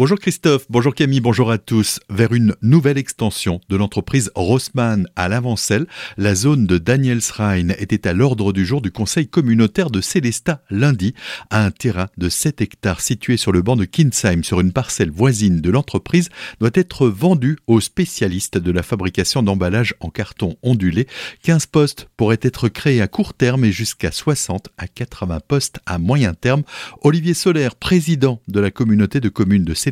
Bonjour Christophe, bonjour Camille, bonjour à tous. Vers une nouvelle extension de l'entreprise Rossmann à l'Avancelle, la zone de Danielsrhein était à l'ordre du jour du conseil communautaire de Célestat lundi. Un terrain de 7 hectares situé sur le banc de Kinsheim sur une parcelle voisine de l'entreprise doit être vendu aux spécialistes de la fabrication d'emballages en carton ondulé. 15 postes pourraient être créés à court terme et jusqu'à 60 à 80 postes à moyen terme. Olivier Solaire, président de la communauté de communes de Célestat,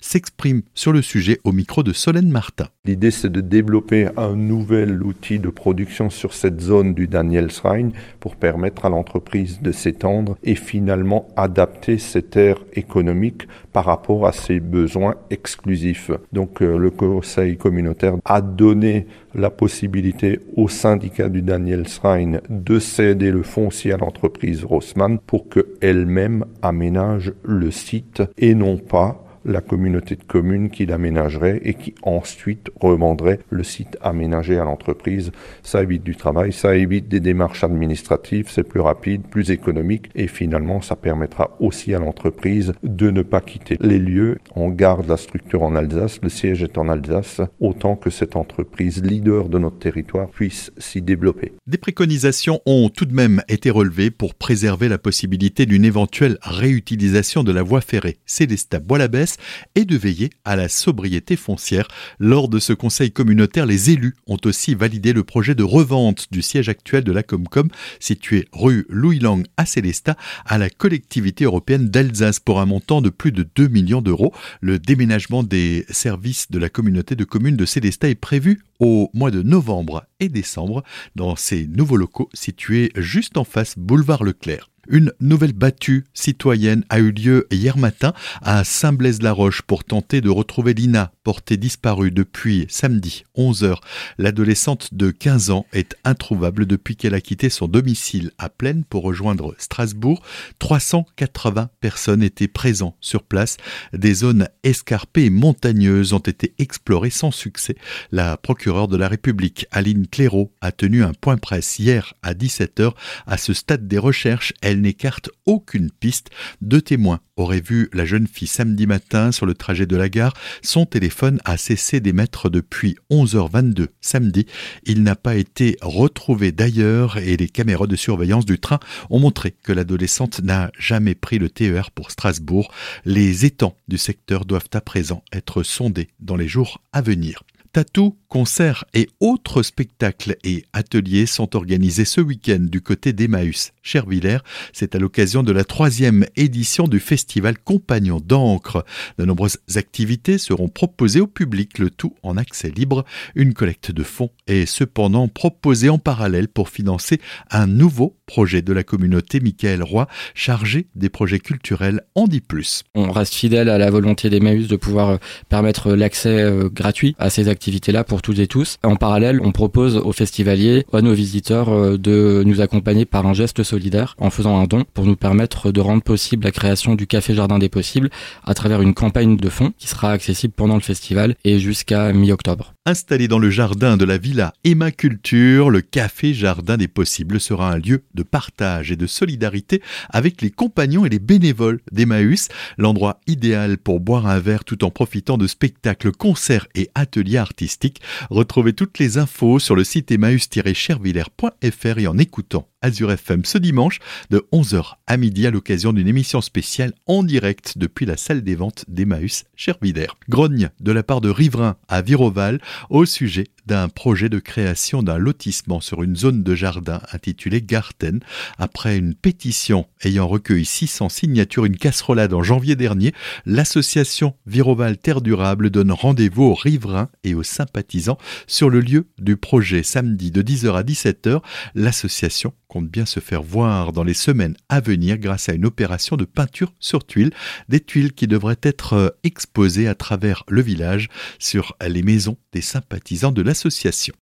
S'exprime sur le sujet au micro de Solène Martin. L'idée, c'est de développer un nouvel outil de production sur cette zone du Danielsrhein pour permettre à l'entreprise de s'étendre et finalement adapter cette aire économique par rapport à ses besoins exclusifs. Donc, euh, le conseil communautaire a donné la possibilité au syndicat du Danielsrhein de céder le foncier à l'entreprise Rossmann pour qu'elle-même aménage le site et non pas la communauté de communes qui l'aménagerait et qui ensuite revendrait le site aménagé à l'entreprise. Ça évite du travail, ça évite des démarches administratives, c'est plus rapide, plus économique et finalement ça permettra aussi à l'entreprise de ne pas quitter les lieux. On garde la structure en Alsace, le siège est en Alsace, autant que cette entreprise leader de notre territoire puisse s'y développer. Des préconisations ont tout de même été relevées pour préserver la possibilité d'une éventuelle réutilisation de la voie ferrée Célestat bois et de veiller à la sobriété foncière. Lors de ce conseil communautaire, les élus ont aussi validé le projet de revente du siège actuel de la Comcom, situé rue Louis Lang à Célestat, à la collectivité européenne d'Alsace pour un montant de plus de 2 millions d'euros. Le déménagement des services de la communauté de communes de Célestat est prévu au mois de novembre et décembre dans ces nouveaux locaux situés juste en face boulevard Leclerc. Une nouvelle battue citoyenne a eu lieu hier matin à Saint-Blaise-la-Roche pour tenter de retrouver Lina, portée disparue depuis samedi 11h. L'adolescente de 15 ans est introuvable depuis qu'elle a quitté son domicile à Plaine pour rejoindre Strasbourg. 380 personnes étaient présentes sur place. Des zones escarpées et montagneuses ont été explorées sans succès. La procureure de la République, Aline Clairaut, a tenu un point presse hier à 17h. À ce stade des recherches, elle n'écarte aucune piste. Deux témoins auraient vu la jeune fille samedi matin sur le trajet de la gare. Son téléphone a cessé d'émettre depuis 11h22 samedi. Il n'a pas été retrouvé d'ailleurs et les caméras de surveillance du train ont montré que l'adolescente n'a jamais pris le TER pour Strasbourg. Les étangs du secteur doivent à présent être sondés dans les jours à venir. Tatou, concerts et autres spectacles et ateliers sont organisés ce week-end du côté d'Emmaüs, Chervillers. C'est à l'occasion de la troisième édition du festival Compagnon d'encre. De nombreuses activités seront proposées au public, le tout en accès libre. Une collecte de fonds est cependant proposée en parallèle pour financer un nouveau projet de la communauté Michael Roy, chargé des projets culturels, en dit plus. On reste fidèle à la volonté d'Emmaüs de pouvoir euh, permettre l'accès euh, gratuit à ces activités activité-là pour toutes et tous. En parallèle, on propose aux festivaliers, à nos visiteurs, euh, de nous accompagner par un geste solidaire en faisant un don pour nous permettre de rendre possible la création du Café Jardin des Possibles à travers une campagne de fonds qui sera accessible pendant le festival et jusqu'à mi-octobre. Installé dans le jardin de la villa Emma Culture, le Café Jardin des Possibles sera un lieu de partage et de solidarité avec les compagnons et les bénévoles d'Emmaüs, l'endroit idéal pour boire un verre tout en profitant de spectacles, concerts et ateliers Retrouvez toutes les infos sur le site emmaüs-chervillers.fr et en écoutant Azure FM ce dimanche de 11h à midi à l'occasion d'une émission spéciale en direct depuis la salle des ventes d'Emmaüs Chervillers. Grogne de la part de Riverain à Viroval au sujet d'un projet de création d'un lotissement sur une zone de jardin intitulée Garten. Après une pétition ayant recueilli 600 signatures, une casserolade en janvier dernier, l'association Viroval Terre Durable donne rendez-vous aux riverains et aux sympathisants sur le lieu du projet samedi de 10h à 17h. L'association compte bien se faire voir dans les semaines à venir grâce à une opération de peinture sur tuiles, des tuiles qui devraient être exposées à travers le village sur les maisons des sympathisants de l'association.